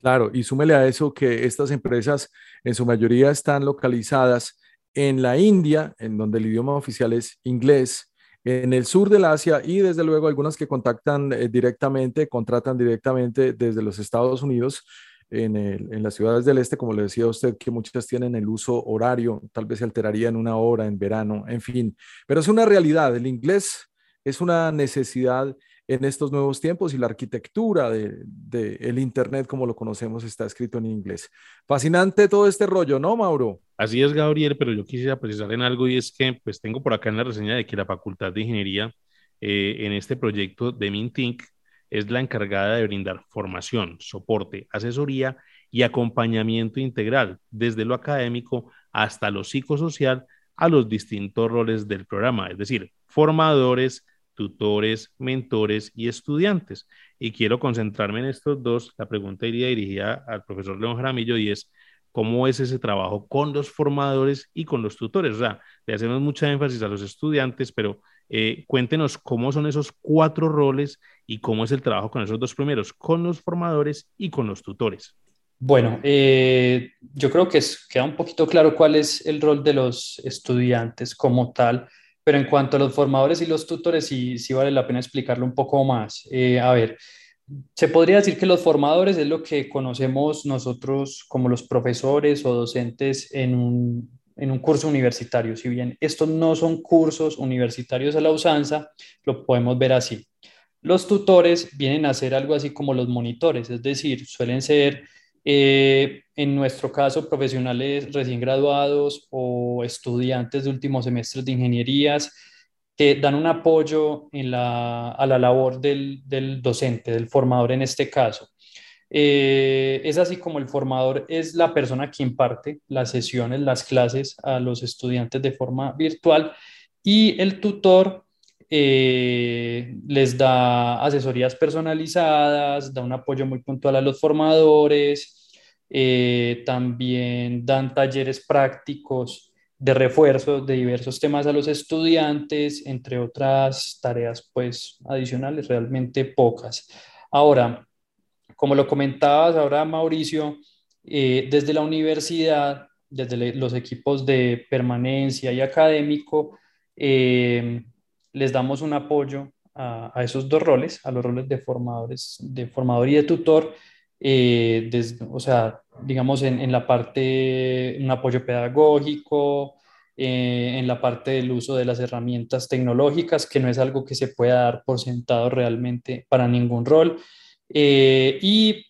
Claro, y súmele a eso que estas empresas en su mayoría están localizadas en la India, en donde el idioma oficial es inglés, en el sur del Asia y desde luego algunas que contactan eh, directamente, contratan directamente desde los Estados Unidos, en, las ciudades del este, como le decía usted, que muchas tienen el uso horario, tal vez se alteraría en una hora en verano, en fin, pero es una realidad, el inglés es una necesidad en estos nuevos tiempos y la arquitectura del de, Internet como lo conocemos está escrito en inglés. Fascinante todo este rollo, ¿no, Mauro? Así es, Gabriel, pero yo quisiera precisar en algo y es que pues tengo por acá en la reseña de que la Facultad de Ingeniería eh, en este proyecto de Mintink es la encargada de brindar formación, soporte, asesoría y acompañamiento integral, desde lo académico hasta lo psicosocial, a los distintos roles del programa, es decir, formadores, tutores, mentores y estudiantes. Y quiero concentrarme en estos dos. La pregunta iría dirigida al profesor León Jaramillo y es, ¿cómo es ese trabajo con los formadores y con los tutores? O sea, le hacemos mucha énfasis a los estudiantes, pero eh, cuéntenos cómo son esos cuatro roles y cómo es el trabajo con esos dos primeros, con los formadores y con los tutores. Bueno, eh, yo creo que queda un poquito claro cuál es el rol de los estudiantes como tal, pero en cuanto a los formadores y los tutores, sí, sí vale la pena explicarlo un poco más. Eh, a ver, se podría decir que los formadores es lo que conocemos nosotros como los profesores o docentes en un en un curso universitario. Si bien estos no son cursos universitarios a la usanza, lo podemos ver así. Los tutores vienen a ser algo así como los monitores, es decir, suelen ser, eh, en nuestro caso, profesionales recién graduados o estudiantes de últimos semestres de ingenierías que dan un apoyo a la labor del, del docente, del formador en este caso. Eh, es así como el formador es la persona que imparte las sesiones, las clases a los estudiantes de forma virtual y el tutor eh, les da asesorías personalizadas, da un apoyo muy puntual a los formadores, eh, también dan talleres prácticos de refuerzo de diversos temas a los estudiantes, entre otras tareas pues adicionales, realmente pocas. Ahora, como lo comentabas ahora, Mauricio, eh, desde la universidad, desde los equipos de permanencia y académico, les damos un apoyo a, esos dos roles, a los roles de formadores, de formador y de tutor, eh, o sea, digamos en, la parte, un apoyo pedagógico, en la parte del uso de las herramientas tecnológicas, que no es algo que se pueda dar por sentado realmente para ningún rol. Eh, y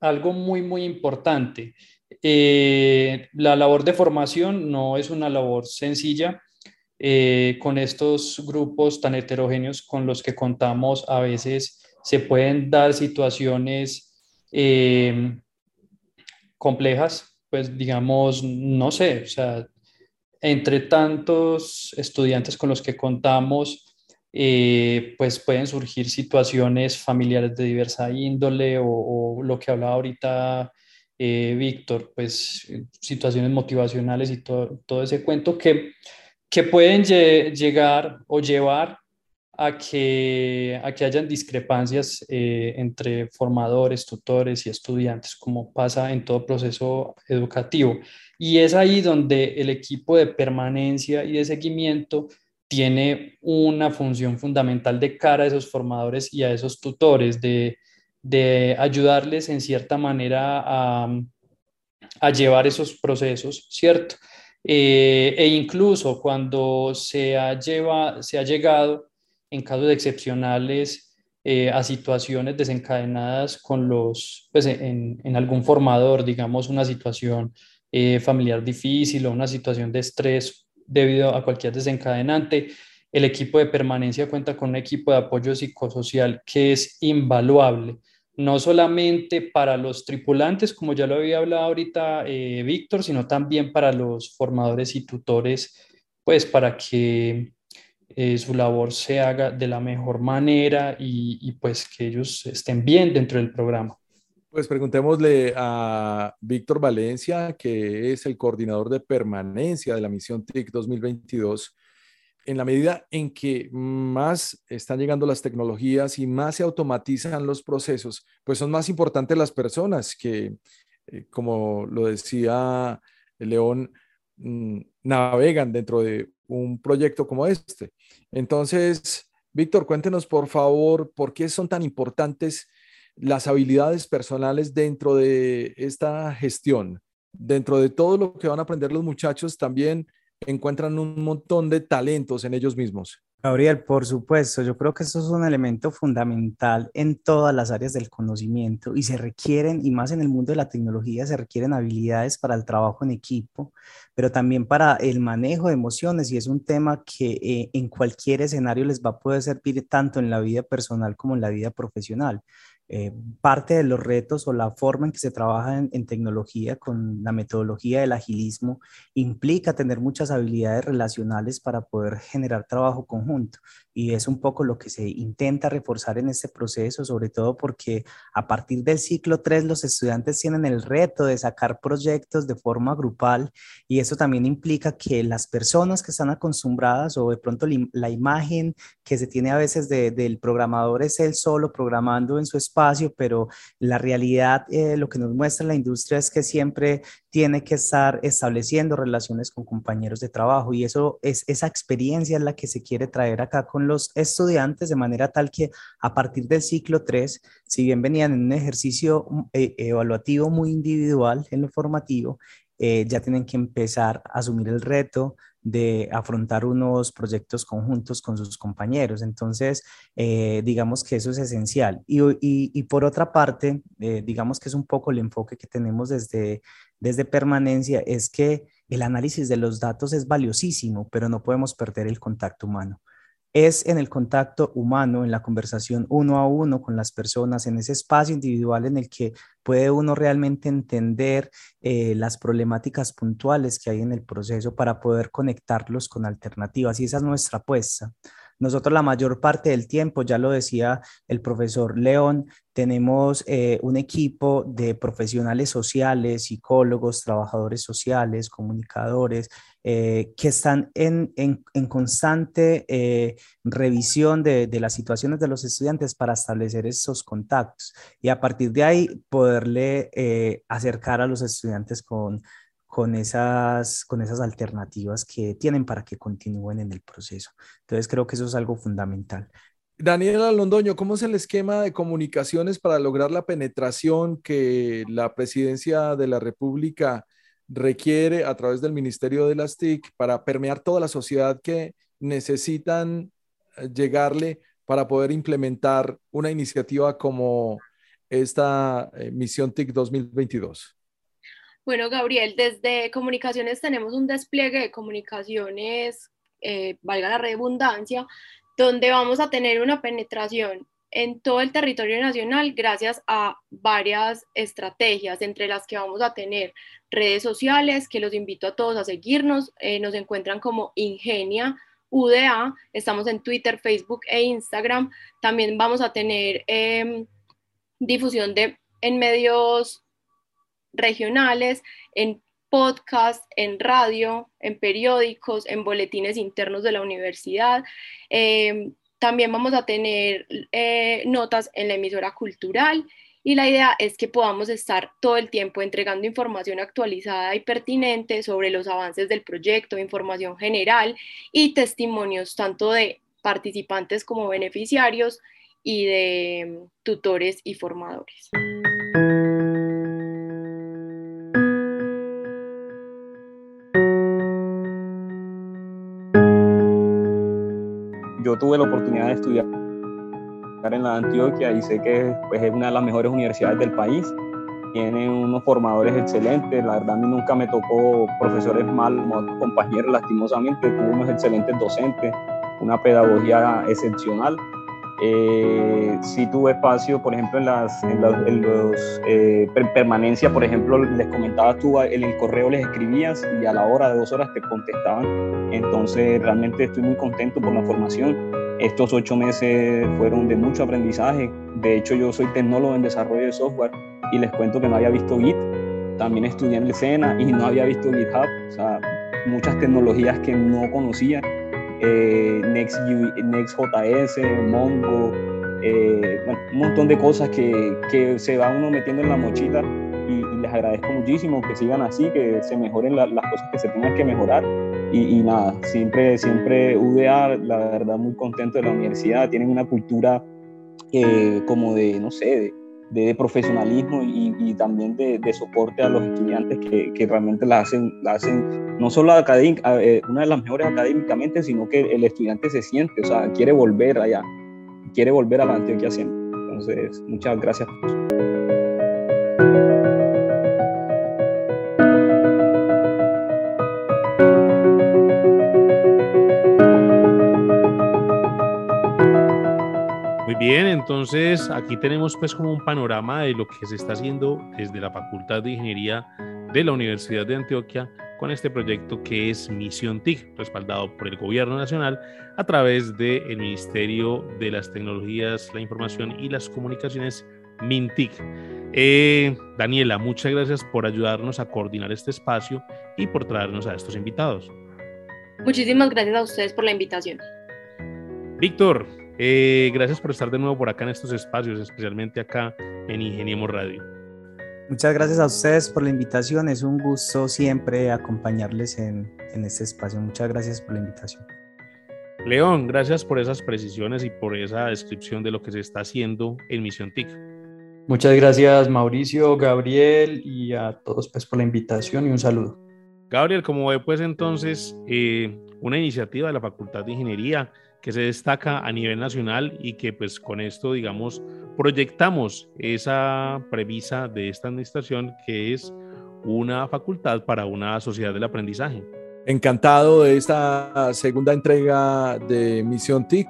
algo muy, muy importante, eh, la labor de formación no es una labor sencilla. Eh, con estos grupos tan heterogéneos con los que contamos, a veces se pueden dar situaciones complejas, pues digamos, no sé, o sea, entre tantos estudiantes con los que contamos, eh, pues pueden surgir situaciones familiares de diversa índole o, lo que hablaba ahorita eh, Víctor, pues situaciones motivacionales y todo, todo ese cuento que, que pueden llegar o llevar a que, a que hayan discrepancias eh, entre formadores, tutores y estudiantes, como pasa en todo proceso educativo. Y es ahí donde el equipo de permanencia y de seguimiento tiene una función fundamental de cara a esos formadores y a esos tutores, de, de ayudarles en cierta manera a, a llevar esos procesos, ¿cierto? Eh, e incluso cuando se ha, lleva, se ha llegado en casos excepcionales eh, a situaciones desencadenadas con los, pues en, en algún formador, digamos una situación eh, familiar difícil o una situación de estrés debido a cualquier desencadenante, el equipo de permanencia cuenta con un equipo de apoyo psicosocial que es invaluable no solamente para los tripulantes, como ya lo había hablado ahorita eh, Víctor, sino también para los formadores y tutores, pues para que eh, su labor se haga de la mejor manera y, pues que ellos estén bien dentro del programa. Pues preguntémosle a Víctor Valencia, que es el coordinador de permanencia de la misión TIC 2022 en la medida en que más están llegando las tecnologías y más se automatizan los procesos, pues son más importantes las personas que, eh, como lo decía León, mm, navegan dentro de un proyecto como este. Entonces, Víctor, cuéntenos por favor por qué son tan importantes las habilidades personales dentro de esta gestión, dentro de todo lo que van a aprender los muchachos también encuentran un montón de talentos en ellos mismos. Gabriel, por supuesto, yo creo que eso es un elemento fundamental en todas las áreas del conocimiento y se requieren, y más en el mundo de la tecnología, se requieren habilidades para el trabajo en equipo, pero también para el manejo de emociones y es un tema que eh, en cualquier escenario les va a poder servir tanto en la vida personal como en la vida profesional. Eh, parte de los retos o la forma en que se trabaja en, tecnología con la metodología del agilismo implica tener muchas habilidades relacionales para poder generar trabajo conjunto y es un poco lo que se intenta reforzar en este proceso, sobre todo porque a partir del ciclo 3 los estudiantes tienen el reto de sacar proyectos de forma grupal y eso también implica que las personas que están acostumbradas o de pronto la imagen que se tiene a veces del programador es él solo programando en su espacio, pero la realidad eh, lo que nos muestra la industria es que siempre tiene que estar estableciendo relaciones con compañeros de trabajo y eso es esa experiencia es la que se quiere traer acá con los estudiantes de manera tal que a partir del ciclo 3, si bien venían en un ejercicio eh, evaluativo muy individual en lo formativo, eh, ya tienen que empezar a asumir el reto de afrontar unos proyectos conjuntos con sus compañeros. Entonces, eh, digamos que eso es esencial. Y, y, por otra parte, digamos que es un poco el enfoque que tenemos desde desde permanencia es que el análisis de los datos es valiosísimo, pero no podemos perder el contacto humano. Es en el contacto humano, en la conversación uno a uno con las personas, en ese espacio individual en el que puede uno realmente entender eh, las problemáticas puntuales que hay en el proceso para poder conectarlos con alternativas. Y esa es nuestra apuesta. Nosotros la mayor parte del tiempo, ya lo decía el profesor León, tenemos eh, un equipo de profesionales sociales, psicólogos, trabajadores sociales, comunicadores, eh, que están en, constante eh, revisión de, de, las situaciones de los estudiantes para establecer esos contactos y a partir de ahí poderle acercar a los estudiantes con con esas, con esas alternativas que tienen para que continúen en el proceso. Entonces creo que eso es algo fundamental. Daniela Londoño, ¿cómo es el esquema de comunicaciones para lograr la penetración que la presidencia de la República requiere a través del Ministerio de las TIC para permear toda la sociedad que necesitan eh, llegarle para poder implementar una iniciativa como esta eh, misión TIC 2022? Bueno, Gabriel, desde comunicaciones tenemos un despliegue de comunicaciones, eh, valga la redundancia, donde vamos a tener una penetración en todo el territorio nacional gracias a varias estrategias, entre las que vamos a tener redes sociales, que los invito a todos a seguirnos, eh, nos encuentran como Ingenia UDA, estamos en Twitter, Facebook e Instagram, también vamos a tener em, difusión de, en medios regionales, en podcast, en radio, en periódicos, en boletines internos de la universidad. Em, también vamos a tener eh, notas en la emisora cultural y la idea es que podamos estar todo el tiempo entregando información actualizada y pertinente sobre los avances del proyecto, información general y testimonios tanto de participantes como beneficiarios y de tutores y formadores. Yo tuve la oportunidad de estudiar en la Antioquia y sé que pues, es una de las mejores universidades del país. Tiene unos formadores excelentes. La verdad, a nunca me tocó profesores malos, compañeros, lastimosamente. Tuve unos excelentes docentes, una pedagogía excepcional. Eh, sí tuve espacio, por ejemplo, en las en los, eh, permanencia, por ejemplo, les comentaba tú, en el correo les escribías y a la hora de dos horas te contestaban. Entonces, realmente estoy muy contento por la formación. Estos ocho meses fueron de mucho aprendizaje. De hecho, yo soy tecnólogo en desarrollo de software y les cuento que no había visto Git. También estudié en el SENA y no había visto GitHub. O sea, muchas tecnologías que no conocía eh, Next.js, Mongo, eh, un montón de cosas que, que, se va uno metiendo en la mochila y, les agradezco muchísimo que sigan así, que se mejoren las cosas que se tengan que mejorar. Y, nada, siempre, siempre UDA, la verdad muy contento de la universidad, tienen una cultura eh, como de, no sé, de, de profesionalismo y, y también de, de, soporte a los estudiantes que, que, realmente la hacen, la hacen no solo académica, eh, una de las mejores académicamente, sino que el estudiante se siente, o sea, quiere volver allá, quiere volver a la Antioquia siempre. Entonces, muchas gracias. Bien, entonces aquí tenemos pues como un panorama de lo que se está haciendo desde la Facultad de Ingeniería de la Universidad de Antioquia con este proyecto que es Misión TIC, respaldado por el Gobierno Nacional a través del Ministerio de las Tecnologías, la Información y las Comunicaciones, MINTIC. Eh, Daniela, muchas gracias por ayudarnos a coordinar este espacio y por traernos a estos invitados. Muchísimas gracias a ustedes por la invitación. Víctor, eh, gracias por estar de nuevo por acá en estos espacios, especialmente acá en Ingeniemos Radio. Muchas gracias a ustedes por la invitación. Es un gusto siempre acompañarles en, en este espacio. Muchas gracias por la invitación. León, gracias por esas precisiones y por esa descripción de lo que se está haciendo en Misión TIC. Muchas gracias Mauricio, Gabriel y a todos pues por la invitación y un saludo. Gabriel, como ve pues entonces eh, una iniciativa de la Facultad de Ingeniería que se destaca a nivel nacional y que pues con esto, digamos, proyectamos esa premisa de esta administración que es una facultad para una sociedad del aprendizaje. Encantado de esta segunda entrega de Misión TIC,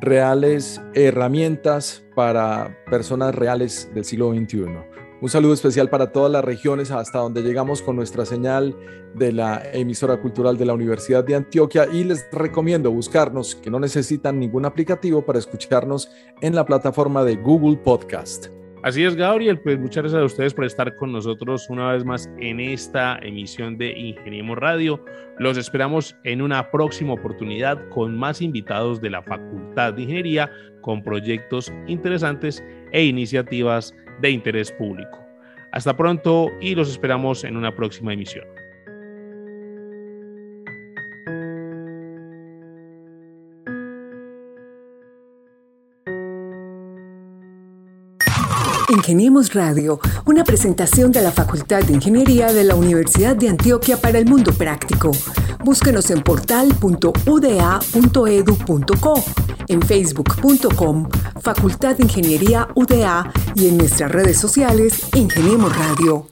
reales herramientas para personas reales del siglo XXI. Un saludo especial para todas las regiones hasta donde llegamos con nuestra señal de la emisora cultural de la Universidad de Antioquia y les recomiendo buscarnos, que no necesitan ningún aplicativo para escucharnos en la plataforma de Google Podcast. Así es, Gabriel, pues muchas gracias a ustedes por estar con nosotros una vez más en esta emisión de Ingeniemos Radio. Los esperamos en una próxima oportunidad con más invitados de la Facultad de Ingeniería, con proyectos interesantes e iniciativas de interés público. Hasta pronto y los esperamos en una próxima emisión. Ingeniemos Radio, una presentación de la Facultad de Ingeniería de la Universidad de Antioquia para el Mundo Práctico. Búsquenos en portal.uda.edu.co, en facebook.com, Facultad de Ingeniería UDA y en nuestras redes sociales Ingeniemos Radio.